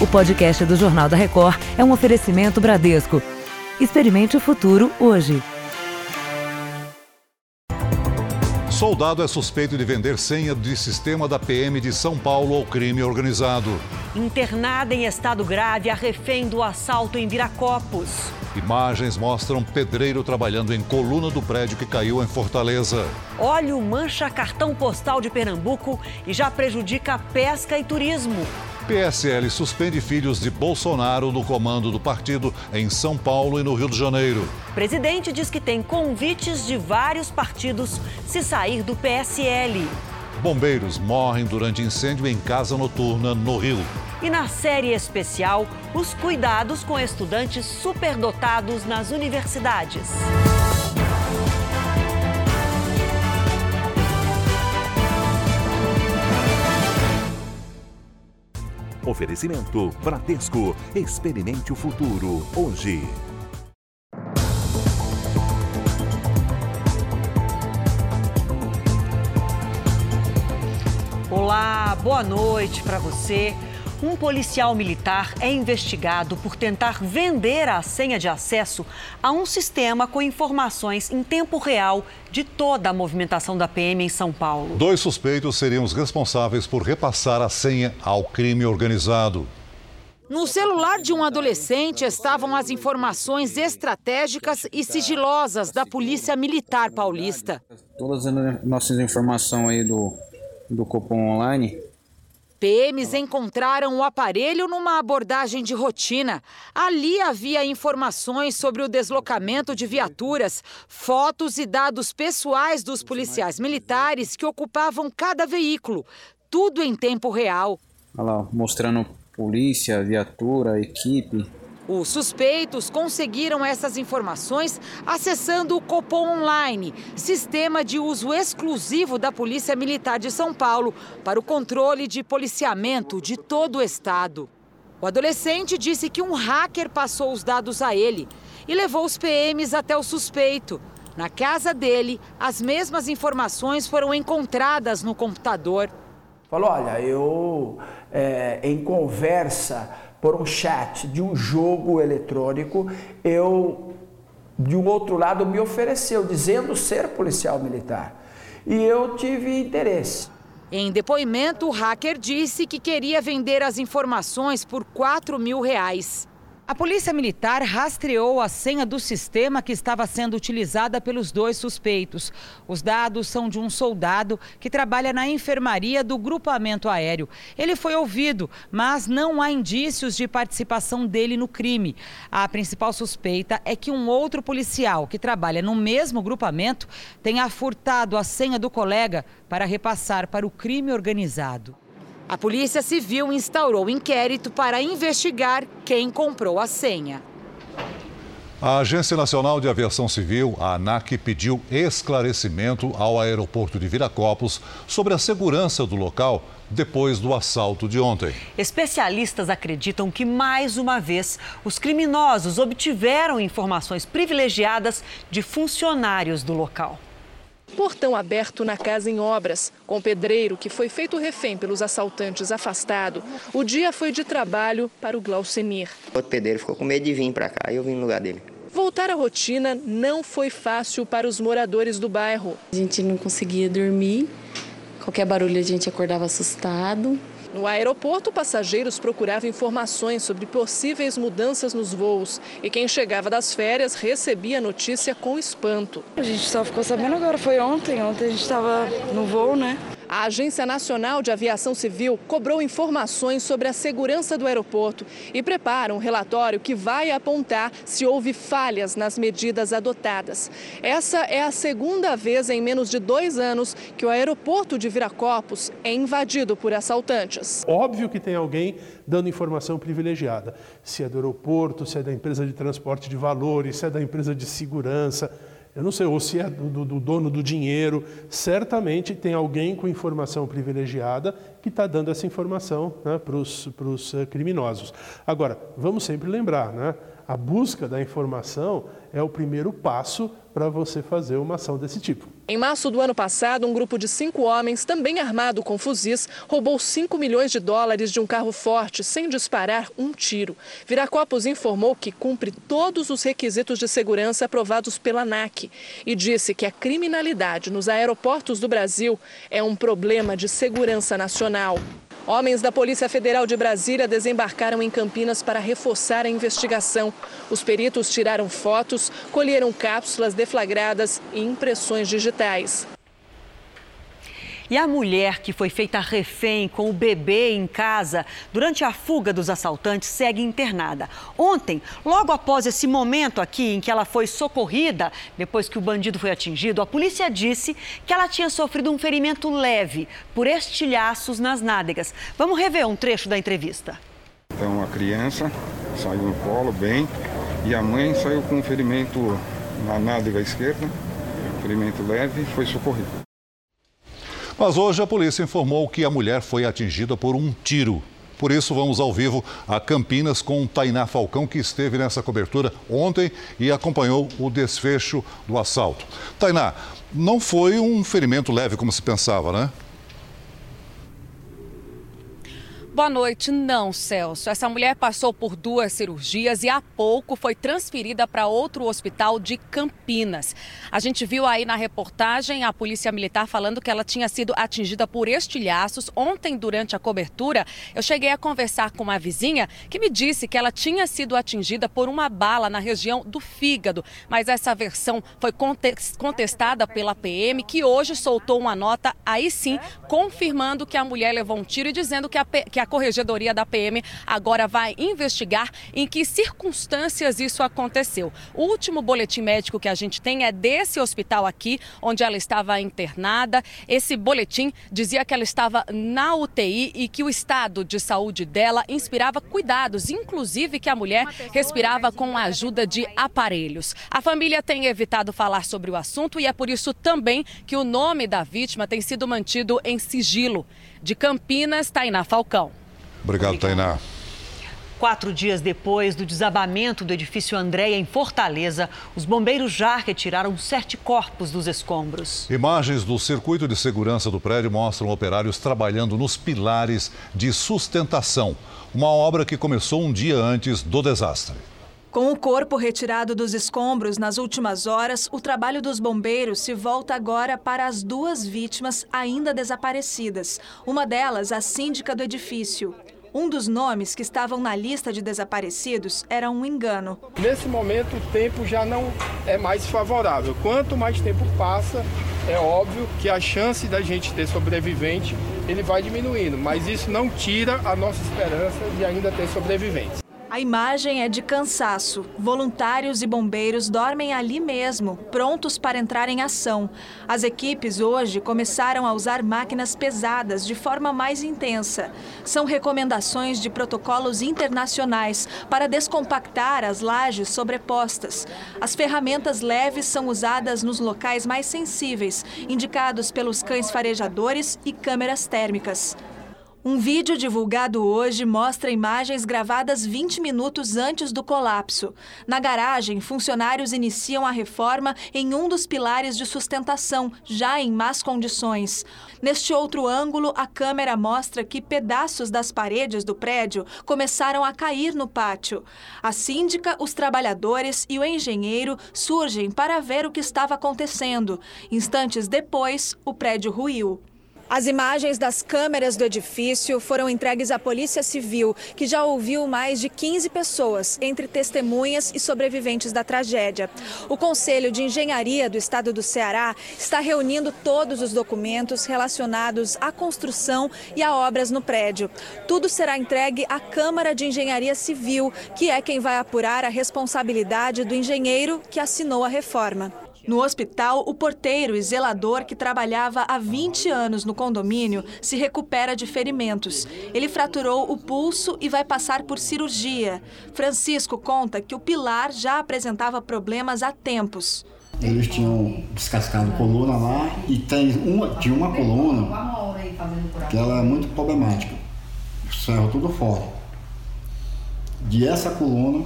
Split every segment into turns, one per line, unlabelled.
O podcast do Jornal da Record é um oferecimento Bradesco. Experimente o futuro hoje.
Soldado é suspeito de vender senha de sistema da PM de São Paulo ao crime organizado.
Internada em estado grave, a refém do assalto em Viracopos.
Imagens mostram pedreiro trabalhando em coluna do prédio que caiu em Fortaleza.
Óleo mancha cartão postal de Pernambuco e já prejudica pesca e turismo.
PSL suspende filhos de Bolsonaro no comando do partido em São Paulo e no Rio de Janeiro.
O presidente diz que tem convites de vários partidos se sair do PSL.
Bombeiros morrem durante incêndio em casa noturna no Rio.
E na série especial, os cuidados com estudantes superdotados nas universidades.
Oferecimento Bradesco. Experimente o futuro hoje.
Olá, boa noite para você. Um policial militar é investigado por tentar vender a senha de acesso a um sistema com informações em tempo real de toda a movimentação da PM em São Paulo.
Dois suspeitos seriam os responsáveis por repassar a senha ao crime organizado.
No celular de um adolescente estavam as informações estratégicas e sigilosas da Polícia Militar Paulista.
Todas as nossas informações aí do, do Copom Online
PMs encontraram o aparelho numa abordagem de rotina. Ali havia informações sobre o deslocamento de viaturas, fotos e dados pessoais dos policiais militares que ocupavam cada veículo. Tudo em tempo real.
Olha lá, mostrando polícia, viatura, equipe.
Os suspeitos conseguiram essas informações acessando o Copom Online, sistema de uso exclusivo da Polícia Militar de São Paulo para o controle de policiamento de todo o estado. O adolescente disse que um hacker passou os dados a ele e levou os PMs até o suspeito. Na casa dele, as mesmas informações foram encontradas no computador.
Falou: olha, eu é, em conversa por um chat de um jogo eletrônico, eu, de um outro lado, me ofereceu, dizendo ser policial militar. E eu tive interesse.
Em depoimento, o hacker disse que queria vender as informações por 4 mil reais. A Polícia Militar rastreou a senha do sistema que estava sendo utilizada pelos dois suspeitos. Os dados são de um soldado que trabalha na enfermaria do grupamento aéreo. Ele foi ouvido, mas não há indícios de participação dele no crime. A principal suspeita é que um outro policial que trabalha no mesmo grupamento tenha furtado a senha do colega para repassar para o crime organizado. A Polícia Civil instaurou inquérito para investigar quem comprou a senha.
A Agência Nacional de Aviação Civil, a ANAC, pediu esclarecimento ao aeroporto de Viracopos sobre a segurança do local depois do assalto de ontem.
Especialistas acreditam que, mais uma vez, os criminosos obtiveram informações privilegiadas de funcionários do local.
Portão aberto na casa em obras, com o pedreiro que foi feito refém pelos assaltantes afastado. O dia foi de trabalho para o Glaucenir.
O outro pedreiro ficou com medo de vir para cá e eu vim no lugar dele.
Voltar à rotina não foi fácil para os moradores do bairro.
A gente não conseguia dormir, qualquer barulho a gente acordava assustado.
No aeroporto, passageiros procuravam informações sobre possíveis mudanças nos voos e quem chegava das férias recebia a notícia com espanto.
A gente só ficou sabendo agora, foi ontem. Ontem a gente estava no voo, né?
A Agência Nacional de Aviação Civil cobrou informações sobre a segurança do aeroporto e prepara um relatório que vai apontar se houve falhas nas medidas adotadas. Essa é a segunda vez em menos de dois anos que o aeroporto de Viracopos é invadido por assaltantes.
Óbvio que tem alguém dando informação privilegiada. Se é do aeroporto, se é da empresa de transporte de valores, se é da empresa de segurança eu não sei, ou se é do, do dono do dinheiro, certamente tem alguém com informação privilegiada que está dando essa informação né, para os uh, criminosos. Agora, vamos sempre lembrar, né, A busca da informação é o primeiro passo para você fazer uma ação desse tipo.
Em março do ano passado, um grupo de cinco homens, também armado com fuzis, roubou 5 milhões de dólares de um carro forte sem disparar um tiro. Viracopos informou que cumpre todos os requisitos de segurança aprovados pela ANAC e disse que a criminalidade nos aeroportos do Brasil é um problema de segurança nacional. Homens da Polícia Federal de Brasília desembarcaram em Campinas para reforçar a investigação. Os peritos tiraram fotos, colheram cápsulas deflagradas e impressões digitais.
E a mulher que foi feita refém com o bebê em casa durante a fuga dos assaltantes segue internada. Ontem, logo após esse momento aqui em que ela foi socorrida, depois que o bandido foi atingido, a polícia disse que ela tinha sofrido um ferimento leve por estilhaços nas nádegas. Vamos rever um trecho da entrevista.
Então a criança saiu no colo bem e a mãe saiu com um ferimento na nádega esquerda, ferimento leve, foi socorrida.
Mas hoje a polícia informou que a mulher foi atingida por um tiro. Por isso, vamos ao vivo a Campinas com Tainá Falcão, que esteve nessa cobertura ontem e acompanhou o desfecho do assalto. Tainá, não foi um ferimento leve como se pensava, né?
Boa noite. Não, Celso. Essa mulher passou por duas cirurgias e há pouco foi transferida para outro hospital de Campinas. A gente viu aí na reportagem a polícia militar falando que ela tinha sido atingida por estilhaços. Ontem, durante a cobertura, eu cheguei a conversar com uma vizinha que me disse que ela tinha sido atingida por uma bala na região do fígado. Mas essa versão foi contestada pela PM, que hoje soltou uma nota, aí sim, confirmando que a mulher levou um tiro e dizendo que a, que a Corregedoria da PM agora vai investigar em que circunstâncias isso aconteceu. O último boletim médico que a gente tem é desse hospital aqui, onde ela estava internada. Esse boletim dizia que ela estava na UTI e que o estado de saúde dela inspirava cuidados, inclusive que a mulher respirava com a ajuda de aparelhos. A família tem evitado falar sobre o assunto e é por isso também que o nome da vítima tem sido mantido em sigilo. De Campinas, Tainá Falcão.
Obrigado, Tainá.
Quatro dias depois do desabamento do edifício Andréia em Fortaleza, os bombeiros já retiraram sete corpos dos escombros.
Imagens do circuito de segurança do prédio mostram operários trabalhando nos pilares de sustentação, uma obra que começou um dia antes do desastre.
Com o corpo retirado dos escombros nas últimas horas, o trabalho dos bombeiros se volta agora para as duas vítimas ainda desaparecidas. Uma delas, a síndica do edifício. Um dos nomes que estavam na lista de desaparecidos era um engano.
Nesse momento, o tempo já não é mais favorável. Quanto mais tempo passa, é óbvio que a chance da gente ter sobrevivente ele vai diminuindo, mas isso não tira a nossa esperança de ainda ter sobreviventes.
A imagem é de cansaço. Voluntários e bombeiros dormem ali mesmo, prontos para entrar em ação. As equipes hoje começaram a usar máquinas pesadas de forma mais intensa. São recomendações de protocolos internacionais para descompactar as lajes sobrepostas. As ferramentas leves são usadas nos locais mais sensíveis, indicados pelos cães farejadores e câmeras térmicas. Um vídeo divulgado hoje mostra imagens gravadas 20 minutos antes do colapso. Na garagem, funcionários iniciam a reforma em um dos pilares de sustentação, já em más condições. Neste outro ângulo, a câmera mostra que pedaços das paredes do prédio começaram a cair no pátio. A síndica, os trabalhadores e o engenheiro surgem para ver o que estava acontecendo. Instantes depois, o prédio ruiu. As imagens das câmeras do edifício foram entregues à Polícia Civil, que já ouviu mais de 15 pessoas, entre testemunhas e sobreviventes da tragédia. O Conselho de Engenharia do Estado do Ceará está reunindo todos os documentos relacionados à construção e a obras no prédio. Tudo será entregue à Câmara de Engenharia Civil, que é quem vai apurar a responsabilidade do engenheiro que assinou a reforma. No hospital, o porteiro e zelador que trabalhava há 20 anos no condomínio se recupera de ferimentos. Ele fraturou o pulso e vai passar por cirurgia. Francisco conta que o pilar já apresentava problemas há tempos.
Eles tinham descascado coluna lá e tem uma, tinha uma coluna que ela é muito problemática. Saiu tudo fora. De essa coluna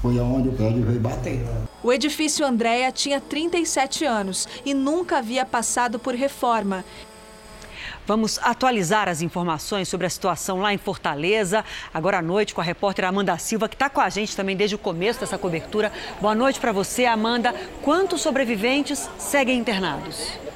Foi aonde o prédio veio bater.
O edifício Andréa tinha 37 anos e nunca havia passado por reforma.
Vamos atualizar as informações sobre a situação lá em Fortaleza, agora à noite, com a repórter Amanda Silva, que está com a gente também desde o começo dessa cobertura. Boa noite para você, Amanda. Quantos sobreviventes seguem internados?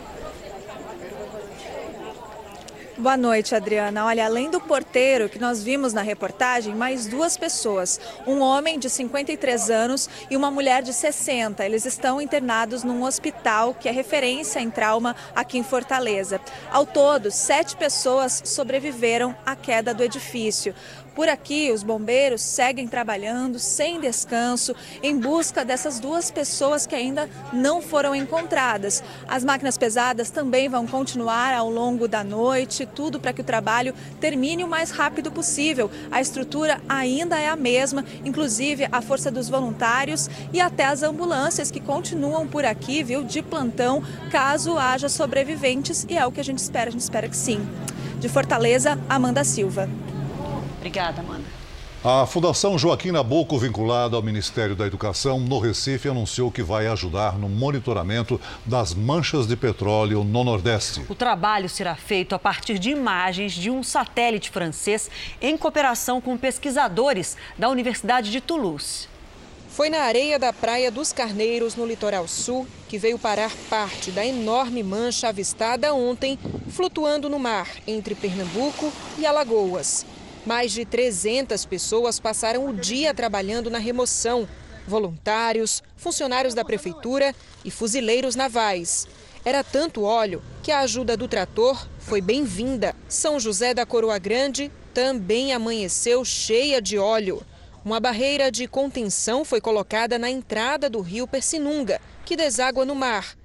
Boa noite, Adriana. Olha, além do porteiro que nós vimos na reportagem, mais duas pessoas. Um homem de 53 anos e uma mulher de 60. Eles estão internados num hospital que é referência em trauma aqui em Fortaleza. Ao todo, sete pessoas sobreviveram à queda do edifício. Por aqui, os bombeiros seguem trabalhando sem descanso em busca dessas duas pessoas que ainda não foram encontradas. As máquinas pesadas também vão continuar ao longo da noite, tudo para que o trabalho termine o mais rápido possível. A estrutura ainda é a mesma, inclusive a força dos voluntários e até as ambulâncias que continuam por aqui, viu, de plantão, caso haja sobreviventes, e é o que a gente espera, a gente espera que sim. De Fortaleza, Amanda Silva.
Obrigada, Amanda.
A Fundação Joaquim Nabuco, vinculada ao Ministério da Educação, no Recife, anunciou que vai ajudar no monitoramento das manchas de petróleo no Nordeste.
O trabalho será feito a partir de imagens de um satélite francês em cooperação com pesquisadores da Universidade de Toulouse.
Foi na areia da Praia dos Carneiros, no litoral sul, que veio parar parte da enorme mancha avistada ontem, flutuando no mar entre Pernambuco e Alagoas. Mais de 300 pessoas passaram o dia trabalhando na remoção. Voluntários, funcionários da prefeitura e fuzileiros navais. Era tanto óleo que a ajuda do trator foi bem-vinda. São José da Coroa Grande também amanheceu cheia de óleo. Uma barreira de contenção foi colocada na entrada do rio Persinunga, que deságua no mar.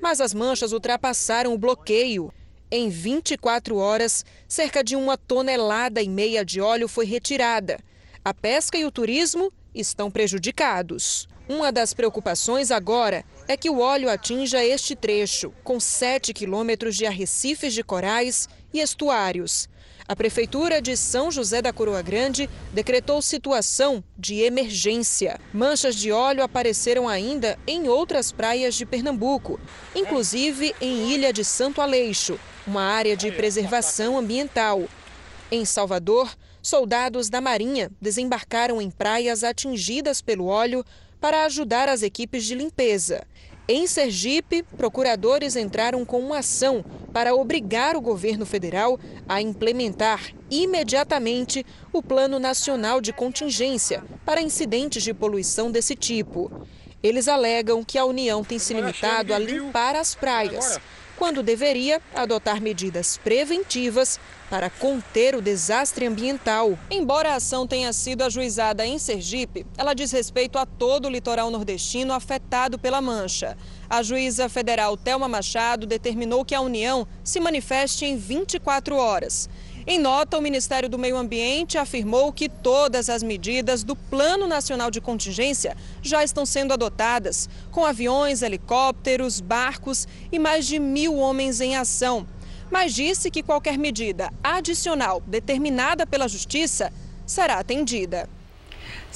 Mas as manchas ultrapassaram o bloqueio. Em 24 horas, cerca de uma tonelada e meia de óleo foi retirada. A pesca e o turismo estão prejudicados. Uma das preocupações agora é que o óleo atinja este trecho, com 7 quilômetros de arrecifes de corais e estuários. A Prefeitura de São José da Coroa Grande decretou situação de emergência. Manchas de óleo apareceram ainda em outras praias de Pernambuco, inclusive em Ilha de Santo Aleixo, uma área de preservação ambiental. Em Salvador, soldados da Marinha desembarcaram em praias atingidas pelo óleo para ajudar as equipes de limpeza. Em Sergipe, procuradores entraram com uma ação para obrigar o governo federal a implementar imediatamente o Plano Nacional de Contingência para incidentes de poluição desse tipo. Eles alegam que a União tem se limitado a limpar as praias, quando deveria adotar medidas preventivas para conter o desastre ambiental. Embora a ação tenha sido ajuizada em Sergipe, ela diz respeito a todo o litoral nordestino afetado pela mancha. A juíza federal Thelma Machado determinou que a União se manifeste em 24 horas. Em nota, o Ministério do Meio Ambiente afirmou que todas as medidas do Plano Nacional de Contingência já estão sendo adotadas, com aviões, helicópteros, barcos e mais de mil homens em ação. Mas disse que qualquer medida adicional determinada pela Justiça será atendida.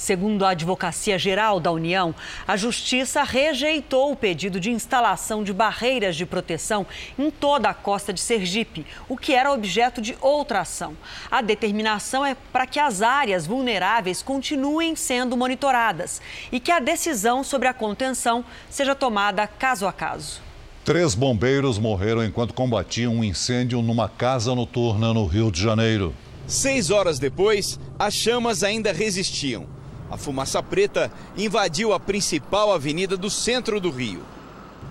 Segundo a Advocacia Geral da União, a Justiça rejeitou o pedido de instalação de barreiras de proteção em toda a costa de Sergipe, o que era objeto de outra ação. A determinação é para que as áreas vulneráveis continuem sendo monitoradas e que a decisão sobre a contenção seja tomada caso a caso.
Três bombeiros morreram enquanto combatiam um incêndio numa casa noturna no Rio de Janeiro.
Seis horas depois, as chamas ainda resistiam. A fumaça preta invadiu a principal avenida do centro do Rio.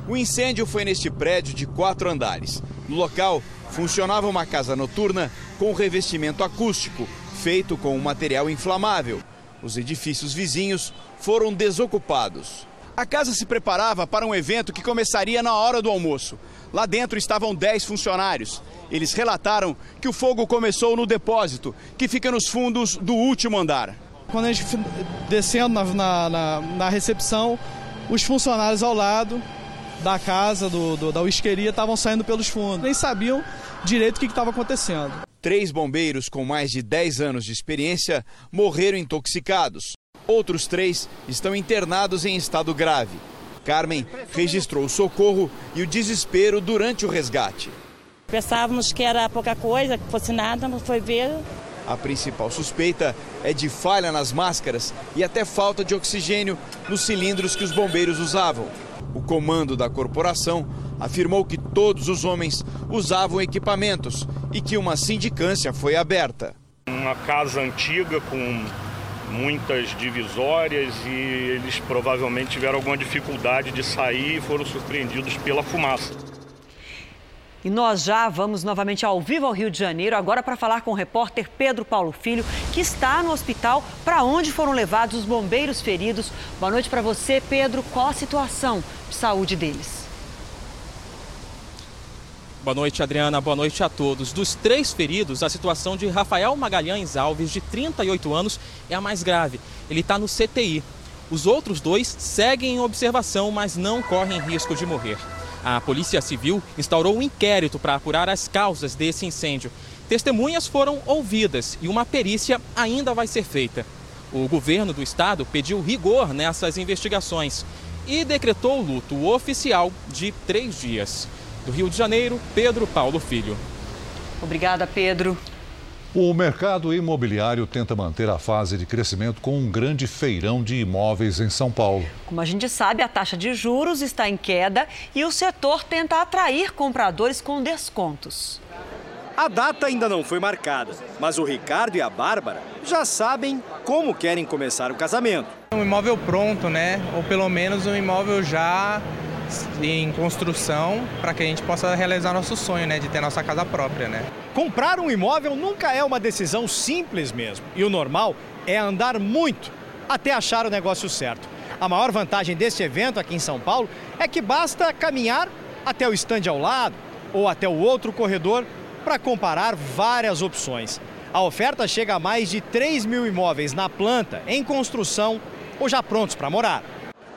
O incêndio foi neste prédio de quatro andares. No local, funcionava uma casa noturna com revestimento acústico, feito com um material inflamável. Os edifícios vizinhos foram desocupados. A casa se preparava para um evento que começaria na hora do almoço. Lá dentro estavam 10 funcionários. Eles relataram que o fogo começou no depósito, que fica nos fundos do último andar.
Quando a gente descendo na, na, na, na recepção, os funcionários ao lado da casa, do, do da whiskeria, estavam saindo pelos fundos. Nem sabiam direito o que estava acontecendo.
Três bombeiros com mais de 10 anos de experiência morreram intoxicados. Outros três estão internados em estado grave. Carmen registrou o socorro e o desespero durante o resgate.
Pensávamos que era pouca coisa, que fosse nada, mas foi ver.
A principal suspeita é de falha nas máscaras e até falta de oxigênio nos cilindros que os bombeiros usavam. O comando da corporação afirmou que todos os homens usavam equipamentos e que uma sindicância foi aberta.
Uma casa antiga com muitas divisórias e eles provavelmente tiveram alguma dificuldade de sair e foram surpreendidos pela fumaça.
E nós já vamos novamente ao vivo ao Rio de Janeiro, agora para falar com o repórter Pedro Paulo Filho, que está no hospital para onde foram levados os bombeiros feridos. Boa noite para você, Pedro. Qual a situação de saúde deles?
Boa noite, Adriana. Boa noite a todos. Dos três feridos, a situação de Rafael Magalhães Alves, de 38 anos, é a mais grave. Ele está no CTI. Os outros dois seguem em observação, mas não correm risco de morrer. A Polícia Civil instaurou um inquérito para apurar as causas desse incêndio. Testemunhas foram ouvidas e uma perícia ainda vai ser feita. O governo do estado pediu rigor nessas investigações e decretou luto oficial de três dias. Do Rio de Janeiro, Pedro Paulo Filho.
Obrigada, Pedro.
O mercado imobiliário tenta manter a fase de crescimento com um grande feirão de imóveis em São Paulo.
Como a gente sabe, a taxa de juros está em queda e o setor tenta atrair compradores com descontos.
A data ainda não foi marcada, mas o Ricardo e a Bárbara já sabem como querem começar o casamento.
Um imóvel pronto, né? Ou pelo menos um imóvel já em construção para que a gente possa realizar nosso sonho, né, de ter nossa casa própria, né?
Comprar um imóvel nunca é uma decisão simples mesmo, e o normal é andar muito até achar o negócio certo. A maior vantagem deste evento aqui em São Paulo é que basta caminhar até o estande ao lado ou até o outro corredor para comparar várias opções. A oferta chega a mais de 3 mil imóveis na planta, em construção ou já prontos para morar.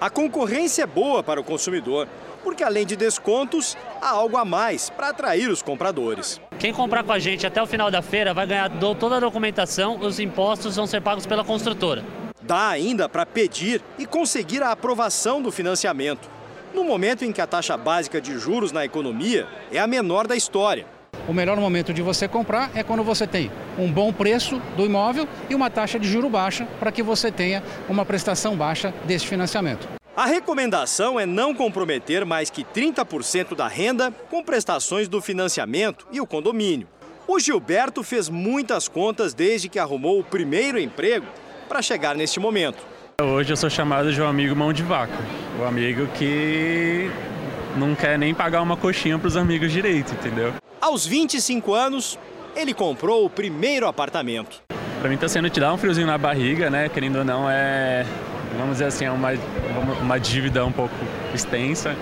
A concorrência é boa para o consumidor, porque além de descontos, há algo a mais para atrair os compradores.
Quem comprar com a gente até o final da feira vai ganhar toda a documentação, os impostos vão ser pagos pela construtora.
Dá ainda para pedir e conseguir a aprovação do financiamento, no momento em que a taxa básica de juros na economia é a menor da história.
O melhor momento de você comprar é quando você tem um bom preço do imóvel e uma taxa de juro baixa para que você tenha uma prestação baixa desse financiamento.
A recomendação é não comprometer mais que 30% da renda com prestações do financiamento e o condomínio. O Gilberto fez muitas contas desde que arrumou o primeiro emprego para chegar neste momento.
Hoje eu sou chamado de um amigo mão de vaca, o amigo que não quer nem pagar uma coxinha para os amigos direito, entendeu?
Aos 25 anos, ele comprou o primeiro apartamento.
Para mim está sendo te dar um friozinho na barriga, né? Querendo ou não, é, vamos dizer assim, é uma, uma dívida um pouco extensa,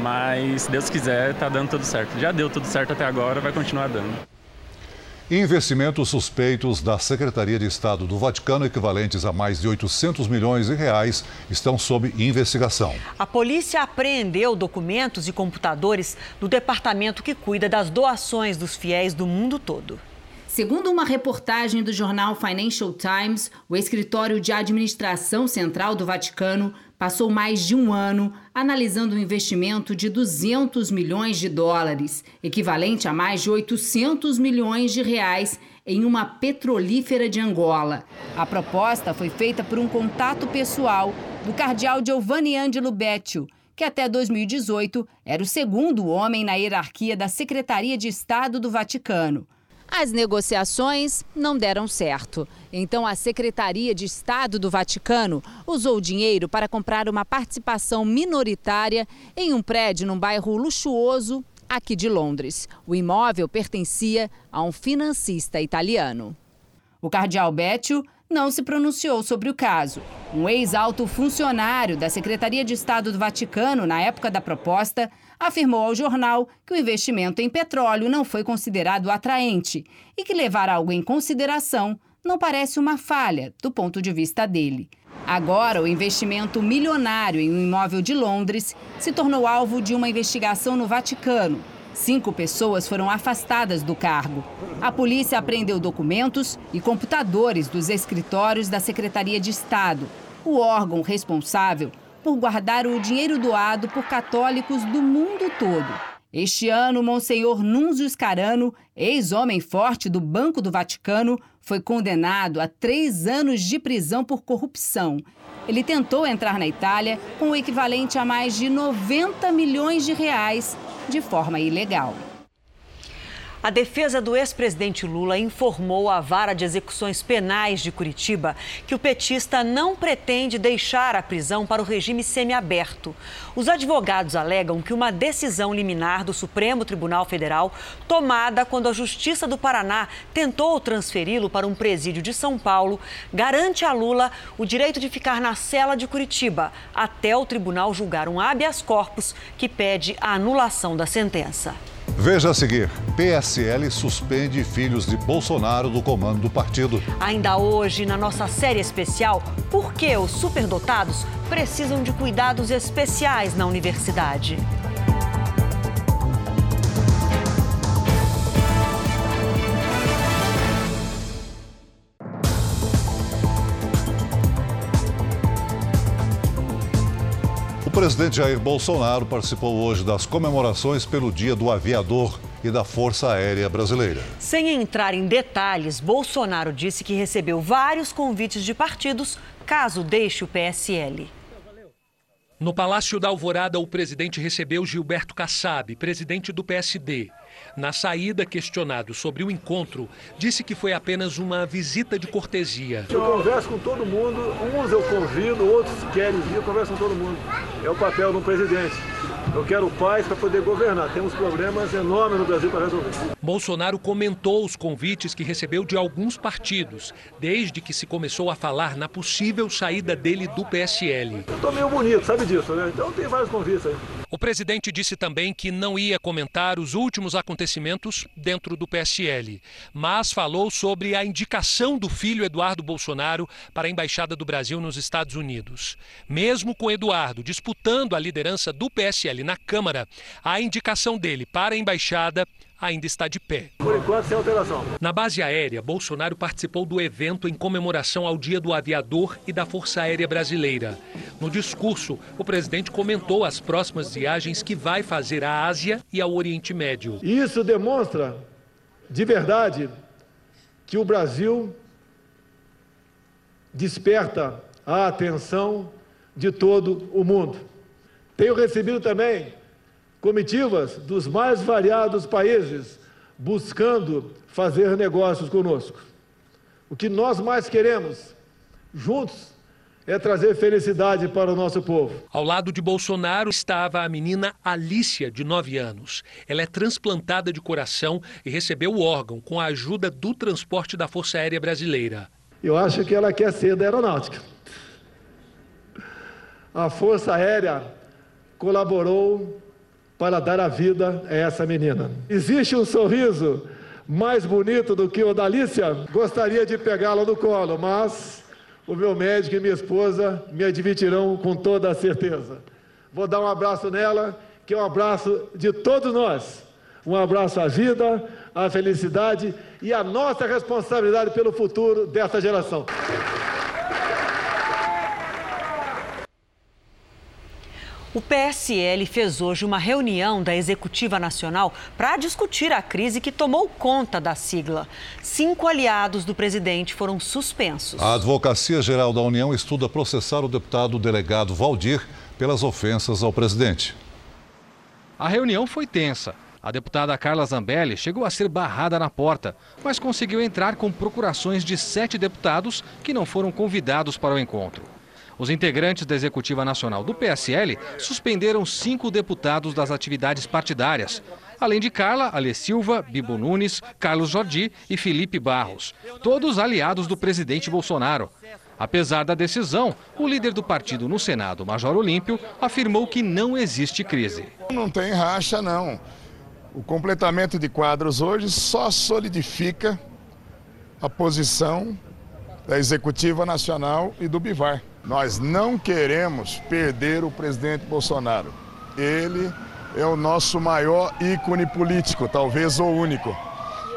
mas se Deus quiser, tá dando tudo certo. Já deu tudo certo até agora, vai continuar dando.
Investimentos suspeitos da Secretaria de Estado do Vaticano, equivalentes a mais de 800 milhões de reais, estão sob investigação.
A polícia apreendeu documentos e computadores do departamento que cuida das doações dos fiéis do mundo todo.
Segundo uma reportagem do jornal Financial Times, o escritório de administração central do Vaticano passou mais de um ano analisando um investimento de 200 milhões de dólares, equivalente a mais de 800 milhões de reais em uma petrolífera de Angola. A proposta foi feita por um contato pessoal do cardeal Giovanni Angelo Beccio, que até 2018 era o segundo homem na hierarquia da Secretaria de Estado do Vaticano. As negociações não deram certo. Então, a Secretaria de Estado do Vaticano usou o dinheiro para comprar uma participação minoritária em um prédio num bairro luxuoso aqui de Londres. O imóvel pertencia a um financista italiano. O cardeal Beccio não se pronunciou sobre o caso. Um ex-alto funcionário da Secretaria de Estado do Vaticano, na época da proposta, afirmou ao jornal que o investimento em petróleo não foi considerado atraente e que levar algo em consideração não parece uma falha do ponto de vista dele. Agora, o investimento milionário em um imóvel de Londres se tornou alvo de uma investigação no Vaticano. Cinco pessoas foram afastadas do cargo. A polícia apreendeu documentos e computadores dos escritórios da Secretaria de Estado. o órgão responsável por guardar o dinheiro doado por católicos do mundo todo. Este ano, Monsenhor Nunzio Scarano, ex-homem forte do Banco do Vaticano, foi condenado a três anos de prisão por corrupção. Ele tentou entrar na Itália com o equivalente a mais de 90 milhões de reais de forma ilegal.
A defesa do ex-presidente Lula informou à vara de execuções penais de Curitiba que o petista não pretende deixar a prisão para o regime semiaberto. Os advogados alegam que uma decisão liminar do Supremo Tribunal Federal, tomada quando a Justiça do Paraná tentou transferi-lo para um presídio de São Paulo, garante a Lula o direito de ficar na cela de Curitiba até o tribunal julgar um habeas corpus que pede a anulação da sentença.
Veja a seguir: PSL suspende filhos de Bolsonaro do comando do partido.
Ainda hoje, na nossa série especial, por que os superdotados precisam de cuidados especiais na universidade?
Presidente Jair Bolsonaro participou hoje das comemorações pelo Dia do Aviador e da Força Aérea Brasileira.
Sem entrar em detalhes, Bolsonaro disse que recebeu vários convites de partidos caso deixe o PSL.
No Palácio da Alvorada, o presidente recebeu Gilberto Kassab, presidente do PSD. Na saída, questionado sobre o encontro, disse que foi apenas uma visita de cortesia.
Eu converso com todo mundo, uns eu convido, outros querem vir, eu converso com todo mundo. É o papel um presidente. Eu quero paz para poder governar. Temos problemas enormes no Brasil para resolver.
Bolsonaro comentou os convites que recebeu de alguns partidos, desde que se começou a falar na possível saída dele do PSL.
Eu tô meio bonito, sabe disso, né? Então tem vários convites aí.
O presidente disse também que não ia comentar os últimos acontecimentos dentro do PSL, mas falou sobre a indicação do filho Eduardo Bolsonaro para a embaixada do Brasil nos Estados Unidos. Mesmo com Eduardo disputando a liderança do PSL na Câmara, a indicação dele para a embaixada ainda está de pé.
Por enquanto, sem alteração.
Na base aérea, Bolsonaro participou do evento em comemoração ao Dia do Aviador e da Força Aérea Brasileira. No discurso, o presidente comentou as próximas viagens que vai fazer à Ásia e ao Oriente Médio.
Isso demonstra, de verdade, que o Brasil desperta a atenção de todo o mundo. Tenho recebido também comitivas dos mais variados países buscando fazer negócios conosco. O que nós mais queremos, juntos, é trazer felicidade para o nosso povo.
Ao lado de Bolsonaro estava a menina Alícia, de 9 anos. Ela é transplantada de coração e recebeu o órgão com a ajuda do transporte da Força Aérea Brasileira.
Eu acho que ela quer ser da aeronáutica. A Força Aérea colaborou para dar a vida a essa menina. Existe um sorriso mais bonito do que o da Alicia? Gostaria de pegá-la no colo, mas o meu médico e minha esposa me admitirão com toda a certeza. Vou dar um abraço nela, que é um abraço de todos nós. Um abraço à vida, à felicidade e à nossa responsabilidade pelo futuro dessa geração.
O PSL fez hoje uma reunião da Executiva Nacional para discutir a crise que tomou conta da sigla. Cinco aliados do presidente foram suspensos.
A Advocacia Geral da União estuda processar o deputado delegado Valdir pelas ofensas ao presidente.
A reunião foi tensa. A deputada Carla Zambelli chegou a ser barrada na porta, mas conseguiu entrar com procurações de sete deputados que não foram convidados para o encontro. Os integrantes da Executiva Nacional do PSL suspenderam cinco deputados das atividades partidárias, além de Carla, Alê Silva, Bibo Nunes, Carlos Jordi e Felipe Barros, todos aliados do presidente Bolsonaro. Apesar da decisão, o líder do partido no Senado, Major Olímpio, afirmou que não existe crise.
Não tem racha, não. O completamento de quadros hoje só solidifica a posição da Executiva Nacional e do Bivar. Nós não queremos perder o presidente Bolsonaro. Ele é o nosso maior ícone político, talvez o único.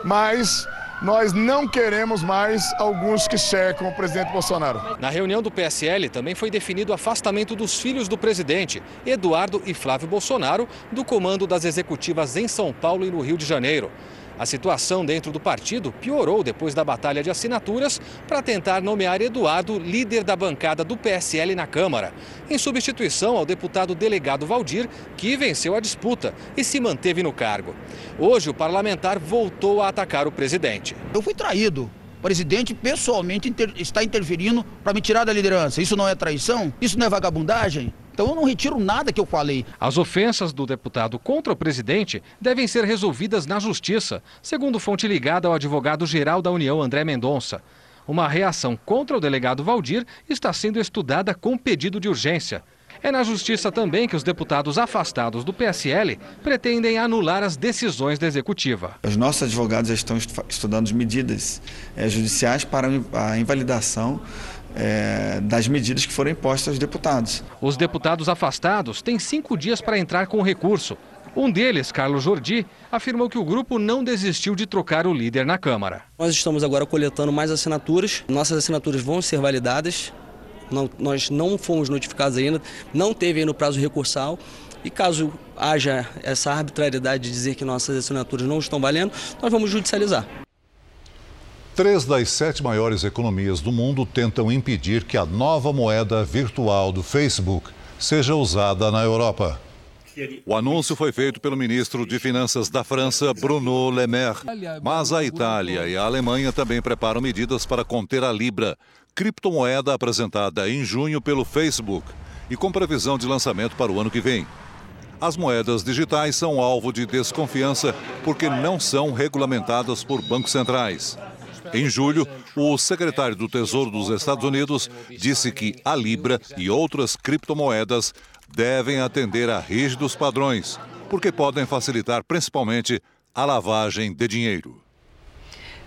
Mas
nós não queremos mais alguns que cercam o presidente Bolsonaro.
Na reunião do PSL também foi definido o afastamento dos filhos do presidente, Eduardo e Flávio Bolsonaro, do comando das executivas em São Paulo e no Rio de Janeiro. A situação dentro do partido piorou depois da batalha de assinaturas para tentar nomear Eduardo líder da bancada do PSL na Câmara, em substituição ao deputado delegado Valdir, que venceu a disputa e se manteve no cargo. Hoje, o parlamentar voltou a atacar o presidente.
Eu fui traído. O presidente pessoalmente inter... está interferindo para me tirar da liderança. Isso não é traição? Isso não é vagabundagem? Então eu não retiro nada que eu falei.
As ofensas do deputado contra o presidente devem ser resolvidas na justiça, segundo fonte ligada ao advogado-geral da União, André Mendonça. Uma reação contra o delegado Valdir está sendo estudada com pedido de urgência. É na justiça também que os deputados afastados do PSL pretendem anular as decisões da executiva.
Os nossos advogados já estão estudando medidas é, judiciais para a invalidação é, das medidas que foram impostas aos deputados.
Os deputados afastados têm cinco dias para entrar com o recurso. Um deles, Carlos Jordi, afirmou que o grupo não desistiu de trocar o líder na Câmara.
Nós estamos agora coletando mais assinaturas. Nossas assinaturas vão ser validadas. Não, nós não fomos notificados ainda, não teve ainda o prazo recursal. E caso haja essa arbitrariedade de dizer que nossas assinaturas não estão valendo, nós vamos judicializar.
Três das sete maiores economias do mundo tentam impedir que a nova moeda virtual do Facebook seja usada na Europa. O anúncio foi feito pelo ministro de Finanças da França, Bruno Le Maire. Mas a Itália e a Alemanha também preparam medidas para conter a Libra, criptomoeda apresentada em junho pelo Facebook e com previsão de lançamento para o ano que vem. As moedas digitais são alvo de desconfiança porque não são regulamentadas por bancos centrais. Em julho, o secretário do Tesouro dos Estados Unidos disse que a Libra e outras criptomoedas devem atender a rígidos padrões, porque podem facilitar principalmente a lavagem de dinheiro.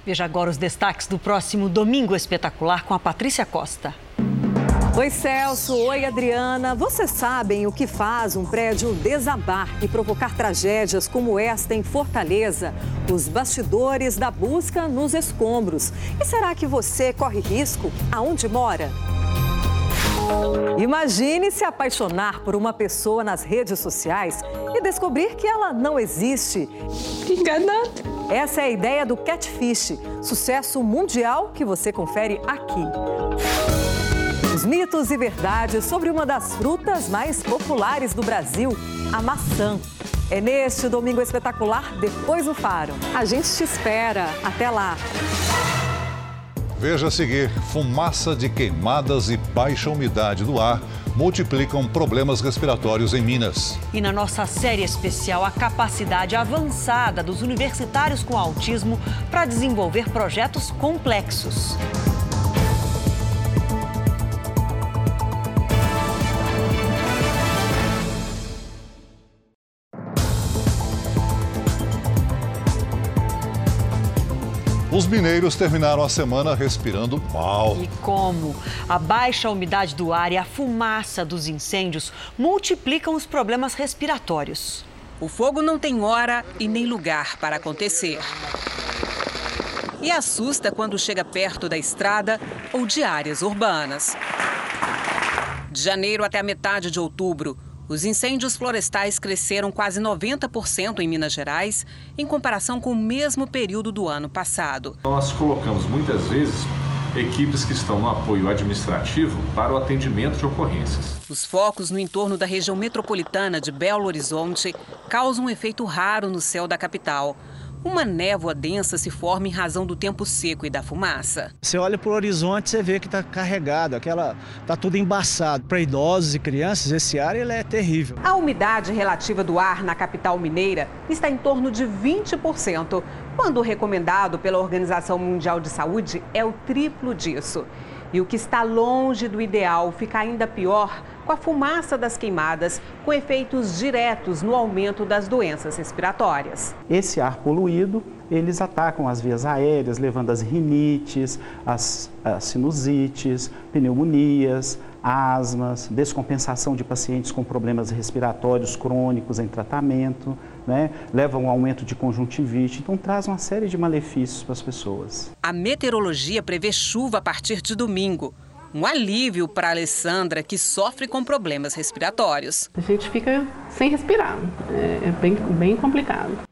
Veja agora os destaques do próximo Domingo Espetacular com a Patrícia Costa.
Oi, Celso. Oi, Adriana. Vocês sabem o que faz um prédio desabar e provocar tragédias como esta em Fortaleza? Os bastidores da busca nos escombros. E será que você corre risco aonde mora? Imagine se apaixonar por uma pessoa nas redes sociais e descobrir que ela não existe. Enganado. Essa é a ideia do Catfish, sucesso mundial que você confere aqui. Os mitos e verdades sobre uma das frutas mais populares do Brasil, a maçã. É neste domingo espetacular, depois do Faro. A gente te espera. Até lá.
Veja a seguir: fumaça de queimadas e baixa umidade do ar multiplicam problemas respiratórios em Minas.
E na nossa série especial, a capacidade avançada dos universitários com autismo para desenvolver projetos complexos.
Os mineiros terminaram a semana respirando mal.
E como? A baixa umidade do ar e a fumaça dos incêndios multiplicam os problemas respiratórios.
O fogo não tem hora e nem lugar para acontecer. E assusta quando chega perto da estrada ou de áreas urbanas. De janeiro até a metade de outubro, os incêndios florestais cresceram quase 90% em Minas Gerais, em comparação com o mesmo período do ano passado.
Nós colocamos muitas vezes equipes que estão no apoio administrativo para o atendimento de ocorrências.
Os focos no entorno da região metropolitana de Belo Horizonte causam um efeito raro no céu da capital. Uma névoa densa se forma em razão do tempo seco e da fumaça.
Você olha para o horizonte, você vê que está carregado, aquela está tudo embaçado. Para idosos e crianças, esse ar ele é terrível.
A umidade relativa do ar na capital mineira está em torno de 20%, quando o recomendado pela Organização Mundial de Saúde é o triplo disso. E o que está longe do ideal fica ainda pior com a fumaça das queimadas, com efeitos diretos no aumento das doenças respiratórias.
Esse ar poluído, eles atacam as vias aéreas, levando as rinites, as, as sinusites, pneumonias, asmas, descompensação de pacientes com problemas respiratórios crônicos em tratamento,
né? leva a um aumento de conjuntivite, então traz uma série de malefícios para as pessoas.
A meteorologia prevê chuva a partir de domingo. Um alívio para a Alessandra, que sofre com problemas respiratórios.
A gente fica sem respirar, é bem, bem complicado.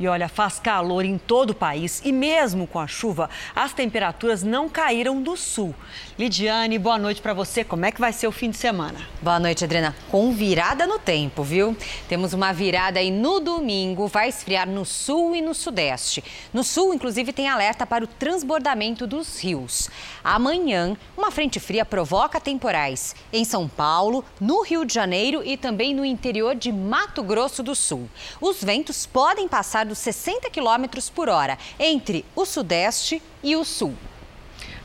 E olha, faz calor em todo o país e mesmo com a chuva, as temperaturas não caíram do sul. Lidiane, boa noite para você. Como é que vai ser o fim de semana?
Boa noite, Adriana. Com virada no tempo, viu? Temos uma virada aí no domingo, vai esfriar no sul e no sudeste. No sul, inclusive, tem alerta para o transbordamento dos rios. Amanhã, uma frente fria provoca temporais em São Paulo, no Rio de Janeiro e também no interior de Mato Grosso do Sul. Os ventos podem passar dos 60 km por hora entre o Sudeste e o Sul.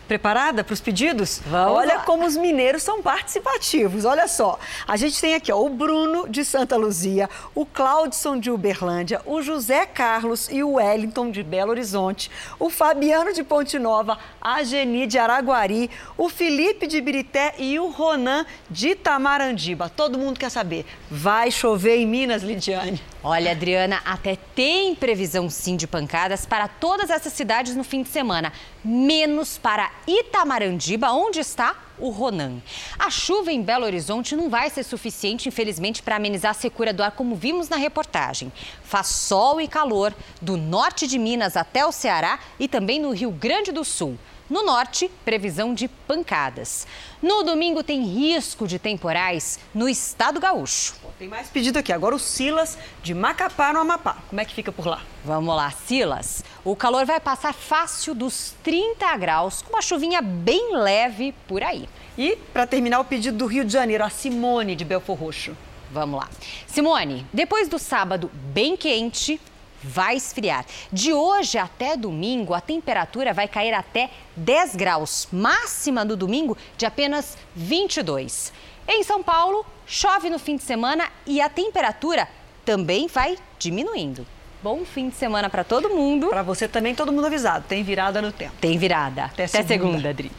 Preparada para os pedidos?
Vamos
Olha
lá.
como os mineiros são participativos. Olha só, a gente tem aqui ó, o Bruno de Santa Luzia, o Claudson de Uberlândia, o José Carlos e o Wellington de Belo Horizonte, o Fabiano de Ponte Nova, a Geni de Araguari, o Felipe de Birité e o Ronan de Itamarandíba. Todo mundo quer saber, vai chover em Minas, Lidiane?
Olha, Adriana, até tem previsão sim de pancadas para todas essas cidades no fim de semana, menos para Itamarandiba, onde está o Ronan. A chuva em Belo Horizonte não vai ser suficiente, infelizmente, para amenizar a secura do ar, como vimos na reportagem. Faz sol e calor do norte de Minas até o Ceará e também no Rio Grande do Sul. No norte, previsão de pancadas. No domingo, tem risco de temporais no estado gaúcho.
Tem mais pedido aqui. Agora o Silas de Macapá, no Amapá. Como é que fica por lá?
Vamos lá, Silas. O calor vai passar fácil dos 30 graus, com uma chuvinha bem leve por aí.
E, para terminar, o pedido do Rio de Janeiro, a Simone de Belfor Roxo.
Vamos lá. Simone, depois do sábado bem quente, vai esfriar. De hoje até domingo, a temperatura vai cair até 10 graus, máxima no domingo de apenas 22. Em São Paulo, chove no fim de semana e a temperatura também vai diminuindo. Bom fim de semana para todo mundo.
Para você também, todo mundo avisado. Tem virada no tempo.
Tem virada. Até,
segunda.
segunda, Adri.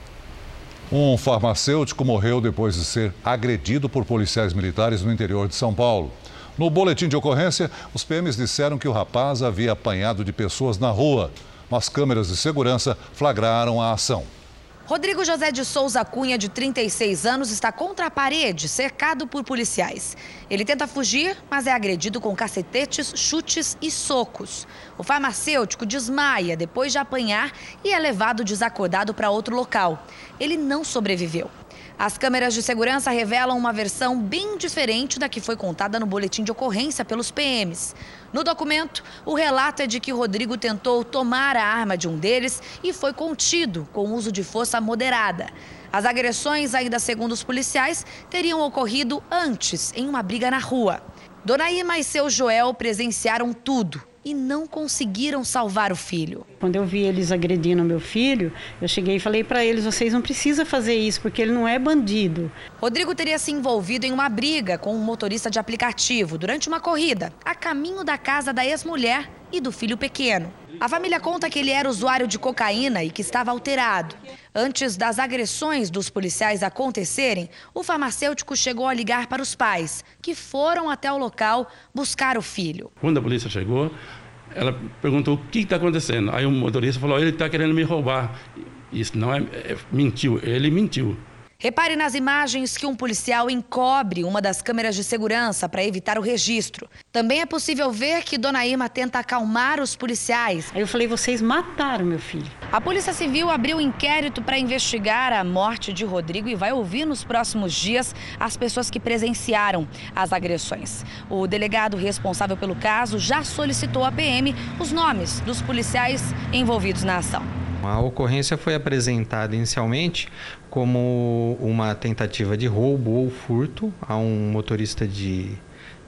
Um farmacêutico morreu depois de ser agredido por policiais militares no interior de São Paulo. No boletim de ocorrência, os PMs disseram que o rapaz havia apanhado de pessoas na rua, mas câmeras de segurança flagraram a ação.
Rodrigo José de Souza Cunha, de 36 anos, está contra a parede, cercado por policiais. Ele tenta fugir, mas é agredido com cacetetes, chutes e socos. O farmacêutico desmaia depois de apanhar e é levado desacordado para outro local. Ele não sobreviveu. As câmeras de segurança revelam uma versão bem diferente da que foi contada no boletim de ocorrência pelos PMs. No documento, o relato é de que Rodrigo tentou tomar a arma de um deles e foi contido com uso de força moderada. As agressões, ainda segundo os policiais, teriam ocorrido antes, em uma briga na rua. Dona Irma e seu Joel presenciaram tudo e não conseguiram salvar o filho.
Quando eu vi eles agredindo meu filho, eu cheguei e falei para eles: vocês não precisam fazer isso porque ele não é bandido.
Rodrigo teria se envolvido em uma briga com um motorista de aplicativo durante uma corrida, a caminho da casa da ex-mulher e do filho pequeno. A família conta que ele era usuário de cocaína e que estava alterado. Antes das agressões dos policiais acontecerem, o farmacêutico chegou a ligar para os pais, que foram até o local buscar o filho.
Quando a polícia chegou, ela perguntou o que está acontecendo. Aí o motorista falou: ele está querendo me roubar. Isso não é, é mentiu. Ele mentiu.
Repare nas imagens que um policial encobre uma das câmeras de segurança para evitar o registro. Também é possível ver que Dona Irma tenta acalmar os policiais.
Aí eu falei: vocês mataram meu filho.
A Polícia Civil abriu um inquérito para investigar a morte de Rodrigo e vai ouvir nos próximos dias as pessoas que presenciaram as agressões. O delegado responsável pelo caso já solicitou à PM os nomes dos policiais envolvidos na ação.
A ocorrência foi apresentada inicialmente como uma tentativa de roubo ou furto a um motorista de,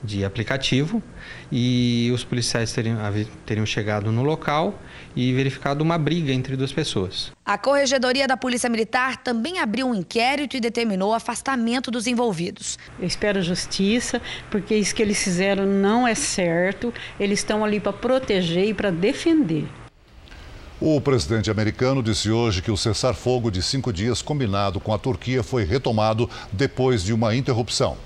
de aplicativo e os policiais teriam, teriam chegado no local e verificado uma briga entre duas pessoas.
A Corregedoria da Polícia Militar também abriu um inquérito e determinou o afastamento dos envolvidos.
Eu espero justiça, porque isso que eles fizeram não é certo. Eles estão ali para proteger e para defender.
O presidente americano disse hoje que o cessar-fogo de cinco dias combinado com a Turquia foi retomado depois de uma interrupção.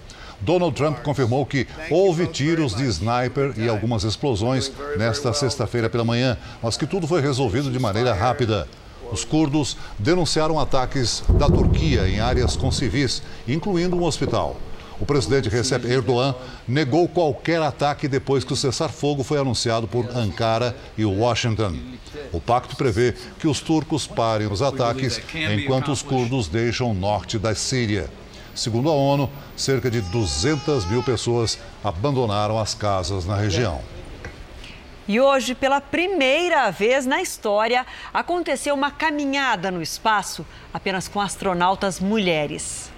Donald Trump confirmou que houve tiros de sniper e algumas explosões nesta sexta-feira pela manhã, mas que tudo foi resolvido de maneira rápida. Os curdos denunciaram ataques da Turquia em áreas com civis, incluindo um hospital. O presidente Recep Erdogan negou qualquer ataque depois que o cessar-fogo foi anunciado por Ankara e Washington. O pacto prevê que os turcos parem os ataques enquanto os curdos deixam o norte da Síria. Segundo a ONU, cerca de 200 mil pessoas abandonaram as casas na região.
E hoje, pela primeira vez na história, aconteceu uma caminhada no espaço apenas com astronautas mulheres.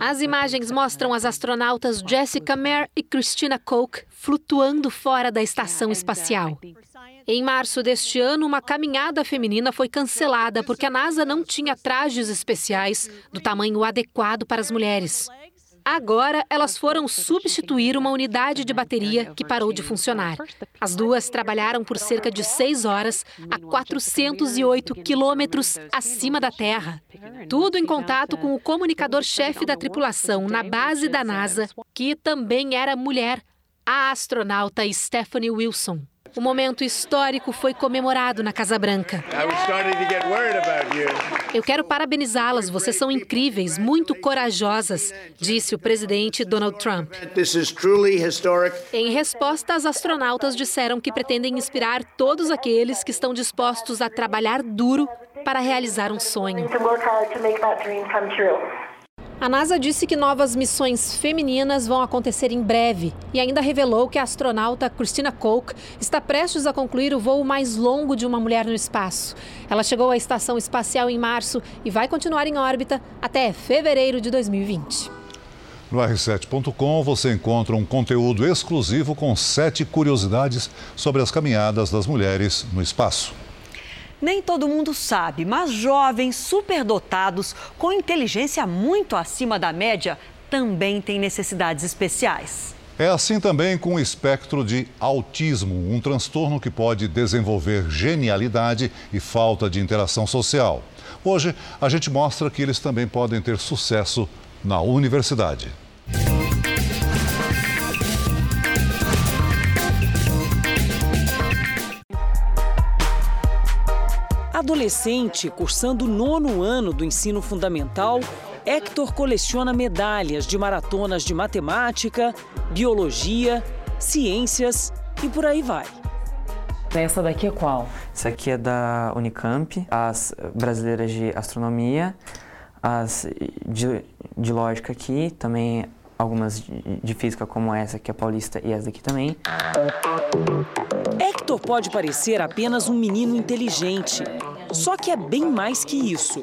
As imagens mostram as astronautas Jessica Meir e Christina Koch flutuando fora da estação espacial. Em março deste ano, uma caminhada feminina foi cancelada porque a NASA não tinha trajes especiais do tamanho adequado para as mulheres. Agora, elas foram substituir uma unidade de bateria que parou de funcionar. As duas trabalharam por cerca de seis horas a 408 quilômetros acima da Terra. Tudo em contato com o comunicador-chefe da tripulação na base da NASA, que também era mulher, a astronauta Stephanie Wilson. O momento histórico foi comemorado na Casa Branca. Eu quero parabenizá-las, vocês são incríveis, muito corajosas, disse o presidente Donald Trump. Em resposta, as astronautas disseram que pretendem inspirar todos aqueles que estão dispostos a trabalhar duro para realizar um sonho. A NASA disse que novas missões femininas vão acontecer em breve e ainda revelou que a astronauta Christina Koch está prestes a concluir o voo mais longo de uma mulher no espaço. Ela chegou à estação espacial em março e vai continuar em órbita até fevereiro de 2020.
No r7.com você encontra um conteúdo exclusivo com sete curiosidades sobre as caminhadas das mulheres no espaço.
Nem todo mundo sabe, mas jovens superdotados com inteligência muito acima da média também têm necessidades especiais.
É assim também com o espectro de autismo, um transtorno que pode desenvolver genialidade e falta de interação social. Hoje, a gente mostra que eles também podem ter sucesso na universidade.
Adolescente, cursando o nono ano do ensino fundamental, Hector coleciona medalhas de maratonas de matemática, biologia, ciências e por aí vai.
Essa daqui é qual?
Essa aqui é da Unicamp, as brasileiras de astronomia, as de, de lógica aqui, também algumas de física como essa que é paulista e essa daqui também.
Hector pode parecer apenas um menino inteligente, só que é bem mais que isso.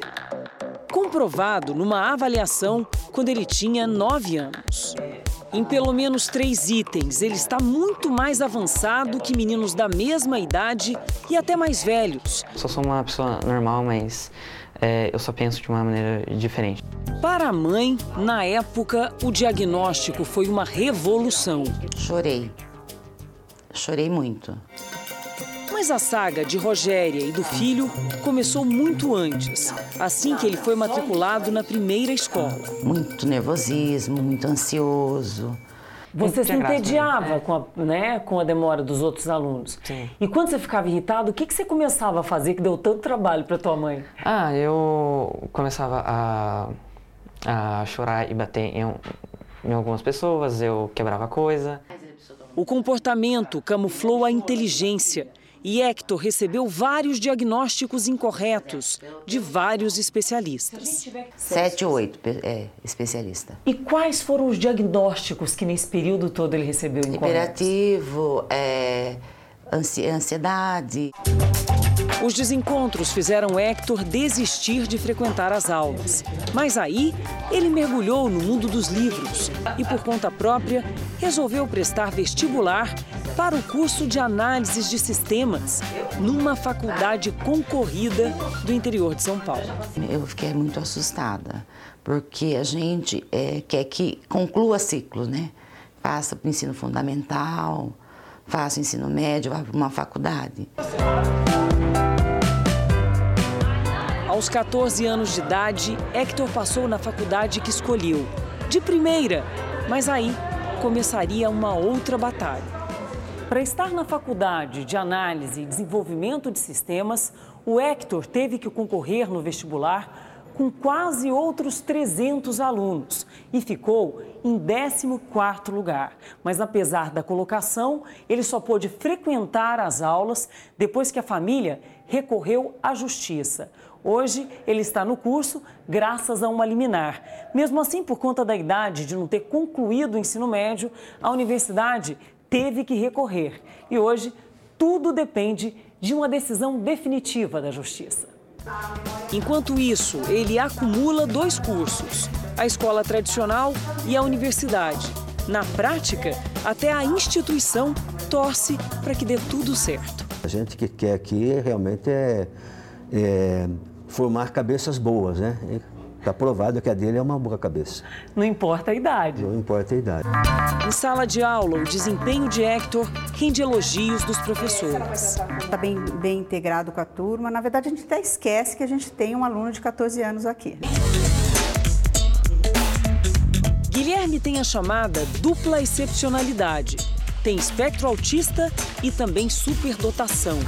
Comprovado numa avaliação quando ele tinha 9 anos. Em pelo menos três itens, ele está muito mais avançado que meninos da mesma idade e até mais velhos.
Só sou uma pessoa normal, mas é, eu só penso de uma maneira diferente.
Para a mãe, na época, o diagnóstico foi uma revolução.
Chorei. Chorei muito.
Mas a saga de Rogéria e do filho começou muito antes, assim que ele foi matriculado na primeira escola.
Muito nervosismo, muito ansioso.
Você se entediava com, a, né, com a demora dos outros alunos.
Sim.
E quando você ficava irritado, o que, que você começava a fazer que deu tanto trabalho para tua mãe?
Ah, eu começava a, a chorar e bater em, em algumas pessoas, eu quebrava coisa.
O comportamento camuflou a inteligência e Hector recebeu vários diagnósticos incorretos de vários especialistas.
Sete ou oito é, especialistas.
E quais foram os diagnósticos que nesse período todo ele recebeu incorretos?
Hiperativo, é, ansiedade.
Os desencontros fizeram Hector desistir de frequentar as aulas. Mas aí, ele mergulhou no mundo dos livros e, por conta própria, resolveu prestar vestibular para o curso de análises de sistemas numa faculdade concorrida do interior de São Paulo.
Eu fiquei muito assustada, porque a gente é, quer que conclua ciclo, né? Faça para o ensino fundamental, faça o ensino médio, vá para uma faculdade.
Aos 14 anos de idade, Hector passou na faculdade que escolheu. De primeira, Mas aí começaria uma outra batalha. Para estar na faculdade de análise e desenvolvimento de sistemas, o Hector teve que concorrer no vestibular com quase outros 300 alunos e ficou em 14º lugar. Mas apesar da colocação, ele só pôde frequentar as aulas depois que a família recorreu à justiça. Hoje, ele está no curso graças a uma liminar. Mesmo assim, por conta da idade de não ter concluído o ensino médio, a universidade teve que recorrer. E hoje, tudo depende de uma decisão definitiva da justiça. Enquanto isso, ele acumula dois cursos: a escola tradicional e a universidade. Na prática, até a instituição torce para que dê tudo certo.
A gente que quer aqui realmente é, é formar cabeças boas, né? Está provado que a dele é uma boa cabeça.
Não importa a idade.
Não importa a idade.
Em sala de aula, o desempenho de Hector rende elogios dos professores.
Está bem, bem integrado com a turma. Na verdade, a gente até esquece que a gente tem um aluno de 14 anos aqui.
Guilherme tem a chamada dupla excepcionalidade. Tem espectro autista e também superdotação.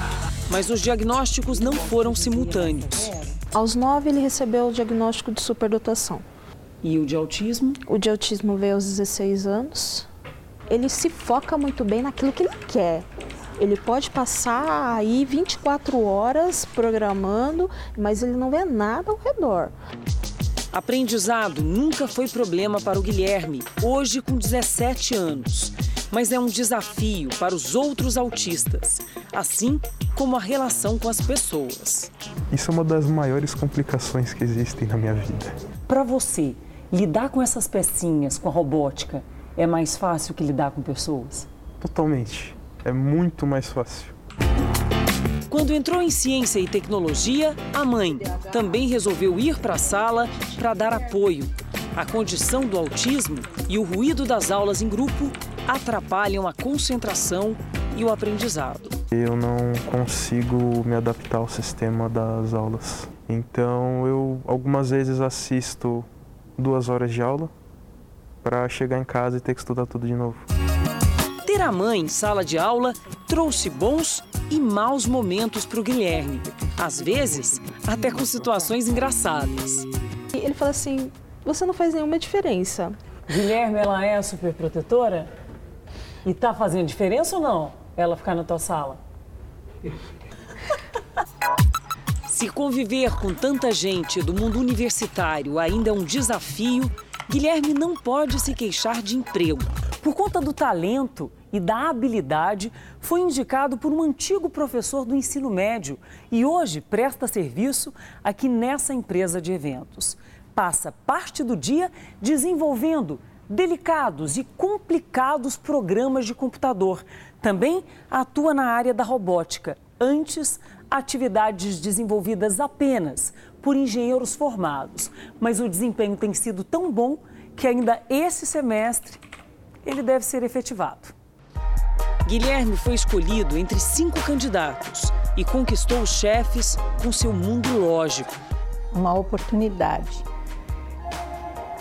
Mas os diagnósticos não foram simultâneos.
Aos nove, ele recebeu o diagnóstico de superdotação.
E o de autismo?
O de autismo veio aos 16 anos. Ele se foca muito bem naquilo que ele quer. Ele pode passar aí 24 horas programando, mas ele não vê nada ao redor.
Aprendizado nunca foi problema para o Guilherme, hoje com 17 anos. Mas é um desafio para os outros autistas, assim como a relação com as pessoas.
Isso é uma das maiores complicações que existem na minha vida.
Para você, lidar com essas pecinhas, com a robótica, é mais fácil que lidar com pessoas?
Totalmente. É muito mais fácil.
Quando entrou em ciência e tecnologia, a mãe também resolveu ir para a sala para dar apoio. A condição do autismo e o ruído das aulas em grupo atrapalham a concentração e o aprendizado.
Eu não consigo me adaptar ao sistema das aulas. Então eu algumas vezes assisto duas horas de aula para chegar em casa e ter que estudar tudo de novo.
Ter a mãe em sala de aula trouxe bons e maus momentos para o Guilherme. Às vezes, até com situações engraçadas.
Ele fala assim: você não faz nenhuma diferença.
Guilherme, ela é super protetora? E tá fazendo diferença ou não? Ela ficar na tua sala? Se conviver com tanta gente do mundo universitário ainda é um desafio, Guilherme não pode se queixar de emprego. Por conta do talento e da habilidade, foi indicado por um antigo professor do ensino médio e hoje presta serviço aqui nessa empresa de eventos. Passa parte do dia desenvolvendo delicados e complicados programas de computador. Também atua na área da robótica. Antes, atividades desenvolvidas apenas por engenheiros formados. Mas o desempenho tem sido tão bom que ainda esse semestre ele deve ser efetivado. Guilherme foi escolhido entre cinco candidatos e conquistou os chefes com seu mundo lógico.
Uma oportunidade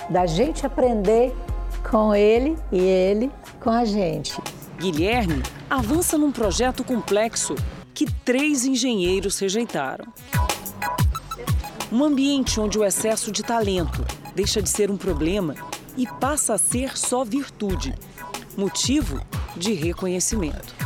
da gente aprender com ele e ele com a gente.
Guilherme avança num projeto complexo que três engenheiros rejeitaram. Um ambiente onde o excesso de talento deixa de ser um problema e passa a ser só virtude, motivo de reconhecimento.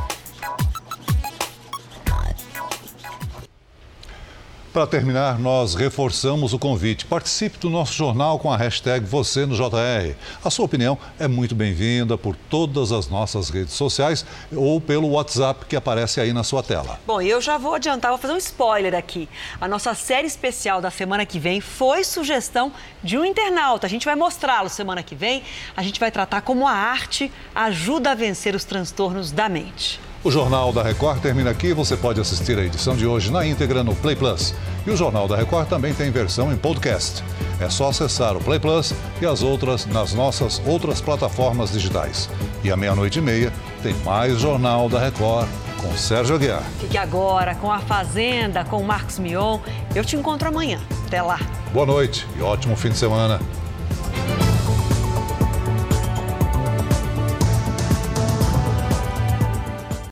Para terminar, nós reforçamos o convite. Participe do nosso jornal com a hashtag Você no JR. A sua opinião é muito bem-vinda por todas as nossas redes sociais ou pelo WhatsApp que aparece aí na sua tela.
Bom, eu já vou adiantar, vou fazer um spoiler aqui. A nossa série especial da semana que vem foi sugestão de um internauta. A gente vai mostrá-lo semana que vem. A gente vai tratar como a arte ajuda a vencer os transtornos da mente.
O Jornal da Record termina aqui. Você pode assistir a edição de hoje na íntegra no Play Plus. E o Jornal da Record também tem versão em podcast. É só acessar o Play Plus e as outras nas nossas outras plataformas digitais. E à meia-noite e meia tem mais Jornal da Record com Sérgio Aguiar.
Fique agora com a Fazenda, com o Marcos Mion. Eu te encontro amanhã. Até lá.
Boa noite e ótimo fim de semana.